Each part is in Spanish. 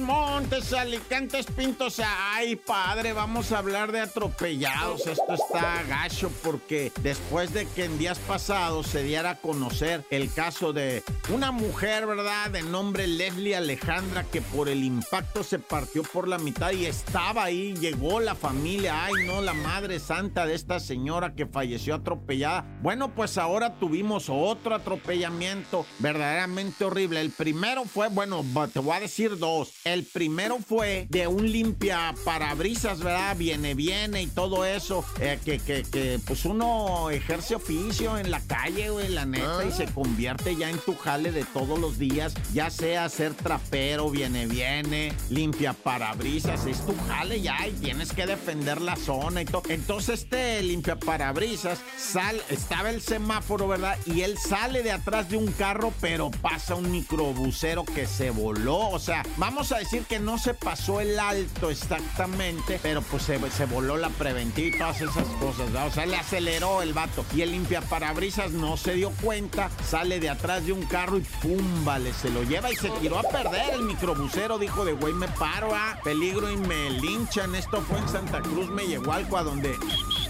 Montes, Alicantes, Pintos. Ay, padre, vamos a hablar de atropellados. Esto está gacho porque después de que en días pasados se diera a conocer el caso de una mujer, ¿verdad? De nombre Leslie Alejandra, que por el impacto se partió por la mitad y estaba ahí, llegó la familia. Ay, no, la madre santa de esta señora que falleció atropellada. Bueno, pues ahora tuvimos otro atropellamiento verdaderamente horrible. El primero fue, bueno, te voy a decir dos. El primero fue de un limpia parabrisas, ¿verdad? Viene, viene y todo eso. Eh, que, que, que, pues uno ejerce oficio en la calle, güey, la neta, y se convierte ya en tu jale de todos los días. Ya sea ser trapero, viene, viene, limpia parabrisas, es tu jale ya y tienes que defender la zona y todo. Entonces este limpia parabrisas sal, estaba el semáforo, ¿verdad? Y él sale de atrás de un carro, pero pasa un microbusero que se voló. O sea, Vamos a decir que no se pasó el alto exactamente, pero pues se, voló la preventiva y todas esas cosas. O sea, le aceleró el vato. Y el limpiaparabrisas no se dio cuenta, sale de atrás de un carro y pum, vale, se lo lleva y se tiró a perder. El microbusero dijo de güey, me paro a peligro y me linchan. Esto fue en Santa Cruz, me llegó algo a donde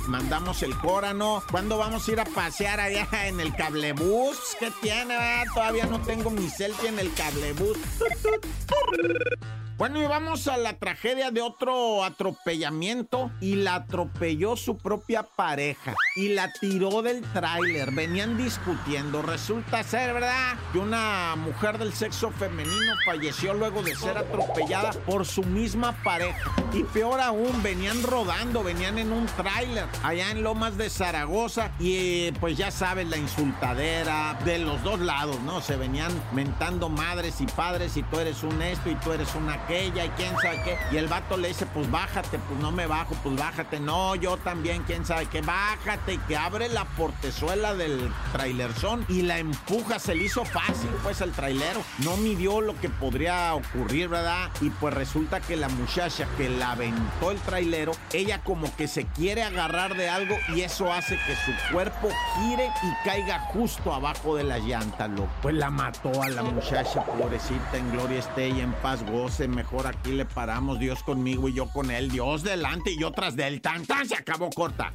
mandamos el córano. ¿Cuándo vamos a ir a pasear allá en el cablebús? ¿Qué tiene? Todavía no tengo mi selfie en el cablebús. Bueno, y vamos a la tragedia de otro atropellamiento y la atropelló su propia pareja y la tiró del tráiler. Venían discutiendo. Resulta ser, ¿verdad? Que una mujer del sexo femenino falleció luego de ser atropellada por su misma pareja. Y peor aún, venían rodando, venían en un tráiler allá en Lomas de Zaragoza y pues ya sabes, la insultadera de los dos lados, ¿no? Se venían mentando madres y padres y tú eres un esto y tú eres una ella y quién sabe qué. Y el vato le dice, pues bájate, pues no me bajo, pues bájate. No, yo también, quién sabe qué, bájate. Y que abre la portezuela del trailerzón y la empuja. Se le hizo fácil, pues, el trailero. No midió lo que podría ocurrir, ¿verdad? Y pues resulta que la muchacha que la aventó el trailero, ella como que se quiere agarrar de algo y eso hace que su cuerpo gire y caiga justo abajo de la llanta, loco. Pues la mató a la muchacha, pobrecita, en gloria esté y en paz goce, mejor aquí le paramos, Dios conmigo y yo con él, Dios delante y yo tras del tan, tan, se acabó corta.